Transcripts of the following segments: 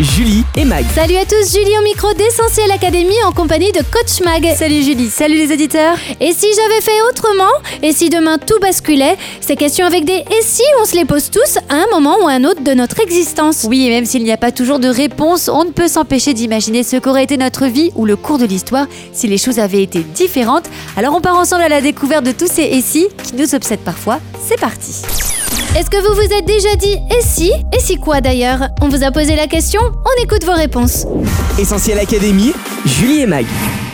Julie et Mag. Salut à tous, Julie au micro d'Essentiel Académie en compagnie de Coach Mag. Salut Julie, salut les auditeurs. Et si j'avais fait autrement Et si demain tout basculait Ces questions avec des et si on se les pose tous à un moment ou à un autre de notre existence. Oui, et même s'il n'y a pas toujours de réponse, on ne peut s'empêcher d'imaginer ce qu'aurait été notre vie ou le cours de l'histoire si les choses avaient été différentes. Alors on part ensemble à la découverte de tous ces et si qui nous obsèdent parfois. C'est parti. Est-ce que vous vous êtes déjà dit et si Et si quoi d'ailleurs? On vous a posé la question On écoute vos réponses. Essentiel Académie. Julie et Mag.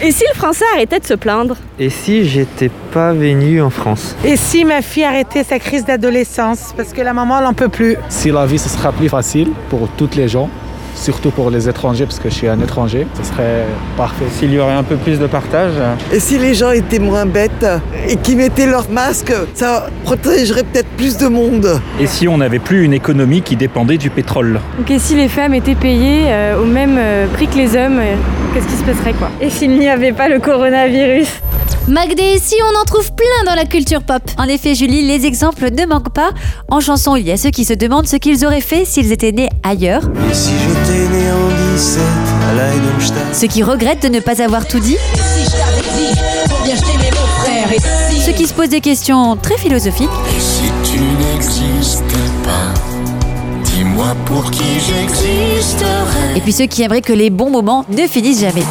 Et si le français arrêtait de se plaindre? Et si j'étais pas venu en France? Et si ma fille arrêtait sa crise d'adolescence? Parce que la maman elle n'en peut plus Si la vie ce sera plus facile pour toutes les gens, surtout pour les étrangers, parce que je suis un étranger, ce serait parfait. S'il y aurait un peu plus de partage Et si les gens étaient moins bêtes et qui mettaient leur masque, ça protégerait peut-être plus de monde. Et si on n'avait plus une économie qui dépendait du pétrole Donc et si les femmes étaient payées euh, au même euh, prix que les hommes, euh, qu'est-ce qui se passerait quoi? Et s'il n'y avait pas le coronavirus? Magdé si on en trouve plein dans la culture pop. En effet, Julie, les exemples ne manquent pas. En chanson, il y a ceux qui se demandent ce qu'ils auraient fait s'ils étaient nés ailleurs, Et si j'étais né en 17 à ceux qui regrettent de ne pas avoir tout dit, ceux qui se posent des questions très philosophiques, Et si tu n'existais pas Dis-moi pour qui j'existerais et puis ceux qui aimeraient que les bons moments ne finissent jamais.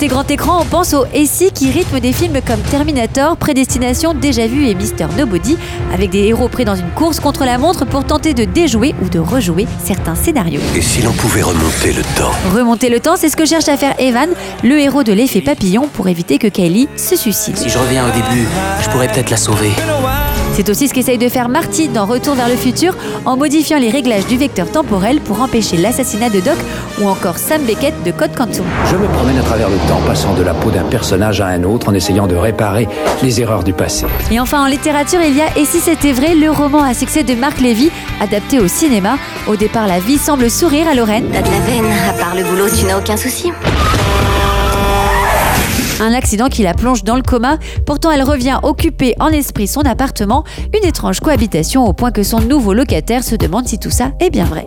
Côté grand écran, on pense au SI qui rythme des films comme Terminator, Prédestination, Déjà Vu et Mister Nobody, avec des héros pris dans une course contre la montre pour tenter de déjouer ou de rejouer certains scénarios. Et si l'on pouvait remonter le temps Remonter le temps, c'est ce que cherche à faire Evan, le héros de l'effet papillon, pour éviter que Kylie se suicide. Si je reviens au début, je pourrais peut-être la sauver. C'est aussi ce qu'essaye de faire Marty dans Retour vers le futur en modifiant les réglages du vecteur temporel pour empêcher l'assassinat de Doc ou encore Sam Beckett de Code Quantum. Je me promène à travers le temps, passant de la peau d'un personnage à un autre en essayant de réparer les erreurs du passé. Et enfin en littérature, il y a Et si c'était vrai, le roman à succès de Marc Lévy, adapté au cinéma. Au départ, la vie semble sourire à Lorraine. T'as de la veine, à part le boulot, tu n'as aucun souci. Un accident qui la plonge dans le coma. Pourtant, elle revient occuper en esprit son appartement. Une étrange cohabitation au point que son nouveau locataire se demande si tout ça est bien vrai.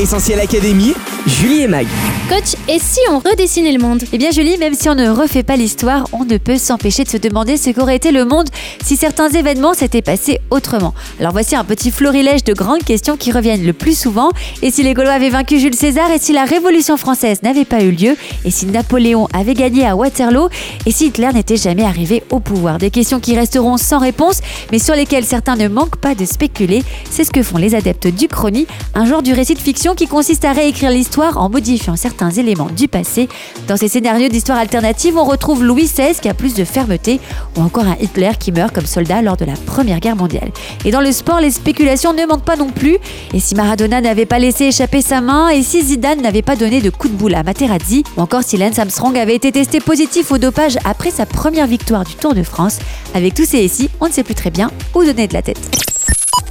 Essentiel Académie. Julie et Mag. Coach, et si on redessinait le monde? Eh bien Julie, même si on ne refait pas l'histoire, on ne peut s'empêcher de se demander ce qu'aurait été le monde si certains événements s'étaient passés autrement. Alors voici un petit florilège de grandes questions qui reviennent le plus souvent. Et si les Gaulois avaient vaincu Jules César Et si la Révolution française n'avait pas eu lieu? Et si Napoléon avait gagné à Waterloo? Et si Hitler n'était jamais arrivé au pouvoir? Des questions qui resteront sans réponse, mais sur lesquelles certains ne manquent pas de spéculer. C'est ce que font les adeptes du chrony, un genre du récit de fiction qui consiste à réécrire l'histoire en modifiant certains éléments du passé. Dans ces scénarios d'histoire alternative, on retrouve Louis XVI qui a plus de fermeté, ou encore un Hitler qui meurt comme soldat lors de la Première Guerre mondiale. Et dans le sport, les spéculations ne manquent pas non plus. Et si Maradona n'avait pas laissé échapper sa main, et si Zidane n'avait pas donné de coup de boule à Materazzi, ou encore si Lance Armstrong avait été testé positif au dopage après sa première victoire du Tour de France, avec tous ces SI, on ne sait plus très bien où donner de la tête.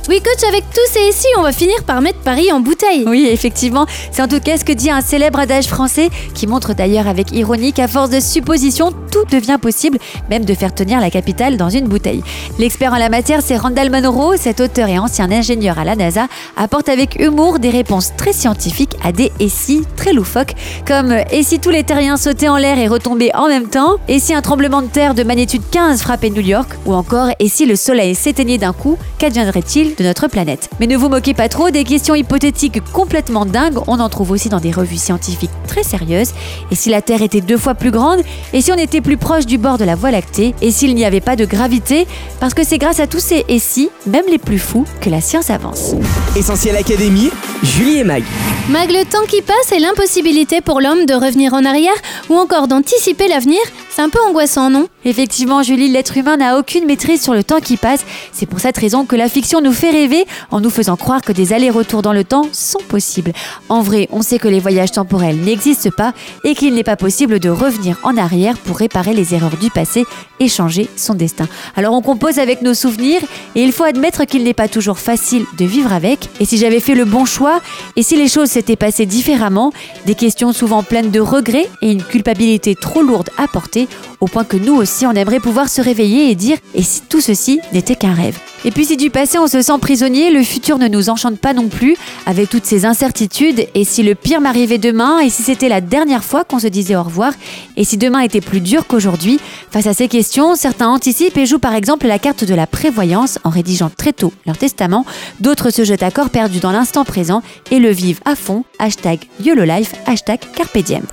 Oui, coach, avec tous ces si, on va finir par mettre Paris en bouteille. Oui, effectivement, c'est en tout cas ce que dit un célèbre adage français qui montre d'ailleurs avec ironie qu'à force de suppositions, tout devient possible, même de faire tenir la capitale dans une bouteille. L'expert en la matière, c'est Randall Munro, cet auteur et ancien ingénieur à la NASA, apporte avec humour des réponses très scientifiques à des et si très loufoques, comme et si tous les terriens sautaient en l'air et retombaient en même temps, et si un tremblement de terre de magnitude 15 frappait New York, ou encore et si le soleil s'éteignait d'un coup, qu'adviendrait-il de notre planète Mais ne vous moquez pas trop, des questions hypothétiques complètement dingues, on en trouve aussi dans des revues scientifiques très sérieuses. Et si la Terre était deux fois plus grande Et si on était plus proche du bord de la Voie lactée Et s'il n'y avait pas de gravité Parce que c'est grâce à tous ces et si, même les plus fous, que la science avance. Essentiel Académie. Julie et Mag. Mag, le temps qui passe et l'impossibilité pour l'homme de revenir en arrière ou encore d'anticiper l'avenir C'est un peu angoissant, non? Effectivement, Julie, l'être humain n'a aucune maîtrise sur le temps qui passe. C'est pour cette raison que la fiction nous fait rêver en nous faisant croire que des allers-retours dans le temps sont possibles. En vrai, on sait que les voyages temporels n'existent pas et qu'il n'est pas possible de revenir en arrière pour réparer les erreurs du passé et changer son destin. Alors on compose avec nos souvenirs et il faut admettre qu'il n'est pas toujours facile de vivre avec. Et si j'avais fait le bon choix et si les choses s'étaient passées différemment, des questions souvent pleines de regrets et une culpabilité trop lourde à porter au point que nous aussi on aimerait pouvoir se réveiller et dire et si tout ceci n'était qu'un rêve. Et puis si du passé on se sent prisonnier, le futur ne nous enchante pas non plus avec toutes ces incertitudes et si le pire m'arrivait demain et si c'était la dernière fois qu'on se disait au revoir et si demain était plus dur qu'aujourd'hui, face à ces questions, certains anticipent et jouent par exemple la carte de la prévoyance en rédigeant très tôt leur testament, d'autres se jettent à corps perdu dans l'instant présent et le vivent à fond, hashtag YOLOLIFE, hashtag Carpe Diem.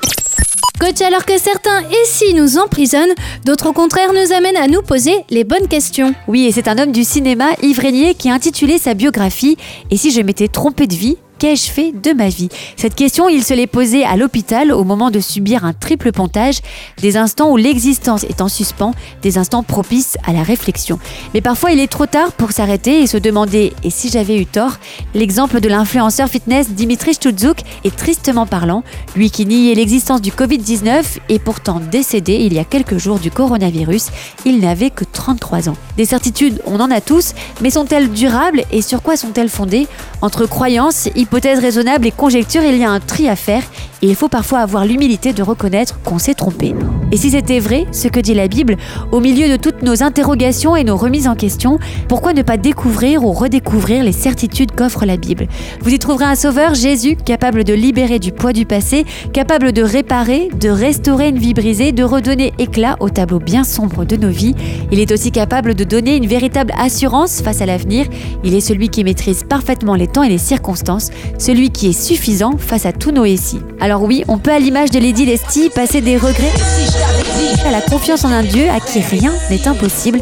Coach, alors que certains si nous emprisonnent, d'autres au contraire nous amènent à nous poser les bonnes questions. Oui, et c'est un homme du cinéma, Yves Régnier, qui a intitulé sa biographie Et si je m'étais trompé de vie? Qu'ai-je fait de ma vie Cette question, il se l'est posée à l'hôpital au moment de subir un triple pontage, des instants où l'existence est en suspens, des instants propices à la réflexion. Mais parfois, il est trop tard pour s'arrêter et se demander et si j'avais eu tort? L'exemple de l'influenceur fitness Dimitri Stutzouk est tristement parlant, lui qui niait l'existence du Covid-19 et pourtant décédé il y a quelques jours du coronavirus. Il n'avait que 33 ans. Des certitudes, on en a tous, mais sont-elles durables et sur quoi sont-elles fondées? Entre croyances, hypothèses raisonnables et conjectures, il y a un tri à faire et il faut parfois avoir l'humilité de reconnaître qu'on s'est trompé. Et si c'était vrai, ce que dit la Bible, au milieu de toutes nos interrogations et nos remises en question, pourquoi ne pas découvrir ou redécouvrir les certitudes qu'offre la Bible? Vous y trouverez un sauveur, Jésus, capable de libérer du poids du passé, capable de réparer, de restaurer une vie brisée, de redonner éclat au tableau bien sombre de nos vies. Il est aussi capable de donner une véritable assurance face à l'avenir. Il est celui qui maîtrise parfaitement les temps et les circonstances, celui qui est suffisant face à tous nos récits. Alors oui, on peut à l'image de Lady Lesty passer des regrets à la confiance en un Dieu à qui rien n'est impossible.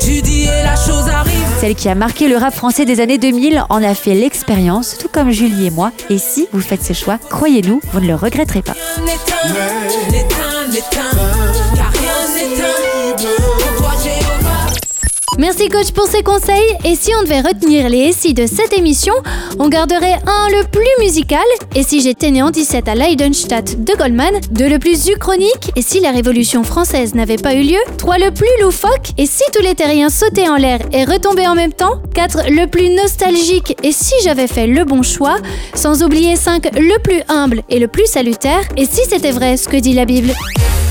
Celle qui a marqué le rap français des années 2000 en a fait l'expérience, tout comme Julie et moi. Et si vous faites ce choix, croyez-nous, vous ne le regretterez pas. Merci coach pour ces conseils. Et si on devait retenir les SI de cette émission, on garderait un le plus musical. Et si j'étais né en 17 à Leidenstadt de Goldman, deux le plus uchronique. Et si la révolution française n'avait pas eu lieu, trois le plus loufoque. Et si tous les terriens sautaient en l'air et retombaient en même temps, quatre le plus nostalgique. Et si j'avais fait le bon choix, sans oublier cinq le plus humble et le plus salutaire. Et si c'était vrai ce que dit la Bible?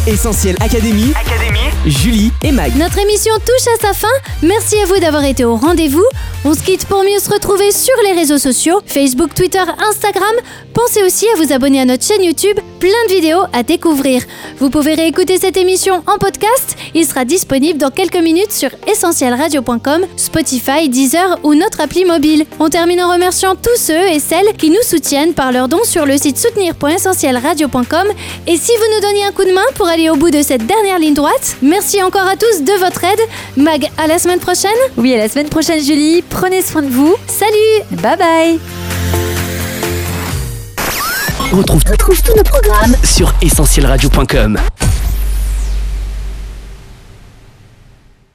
Essentiel Académie, Julie et Mag. Notre émission touche à sa fin. Merci à vous d'avoir été au rendez-vous. On se quitte pour mieux se retrouver sur les réseaux sociaux, Facebook, Twitter, Instagram. Pensez aussi à vous abonner à notre chaîne YouTube, plein de vidéos à découvrir. Vous pouvez réécouter cette émission en podcast. Il sera disponible dans quelques minutes sur essentielradio.com, Spotify, Deezer ou notre appli mobile. On termine en remerciant tous ceux et celles qui nous soutiennent par leurs dons sur le site soutenir.essentielradio.com. Et si vous nous donniez un coup de main pour aller au bout de cette dernière ligne droite, merci encore à tous de votre aide. Mag, à semaine prochaine. Oui, à la semaine prochaine, Julie. Prenez soin de vous. Salut Bye bye On retrouve, tous nos programmes sur essentielradio.com.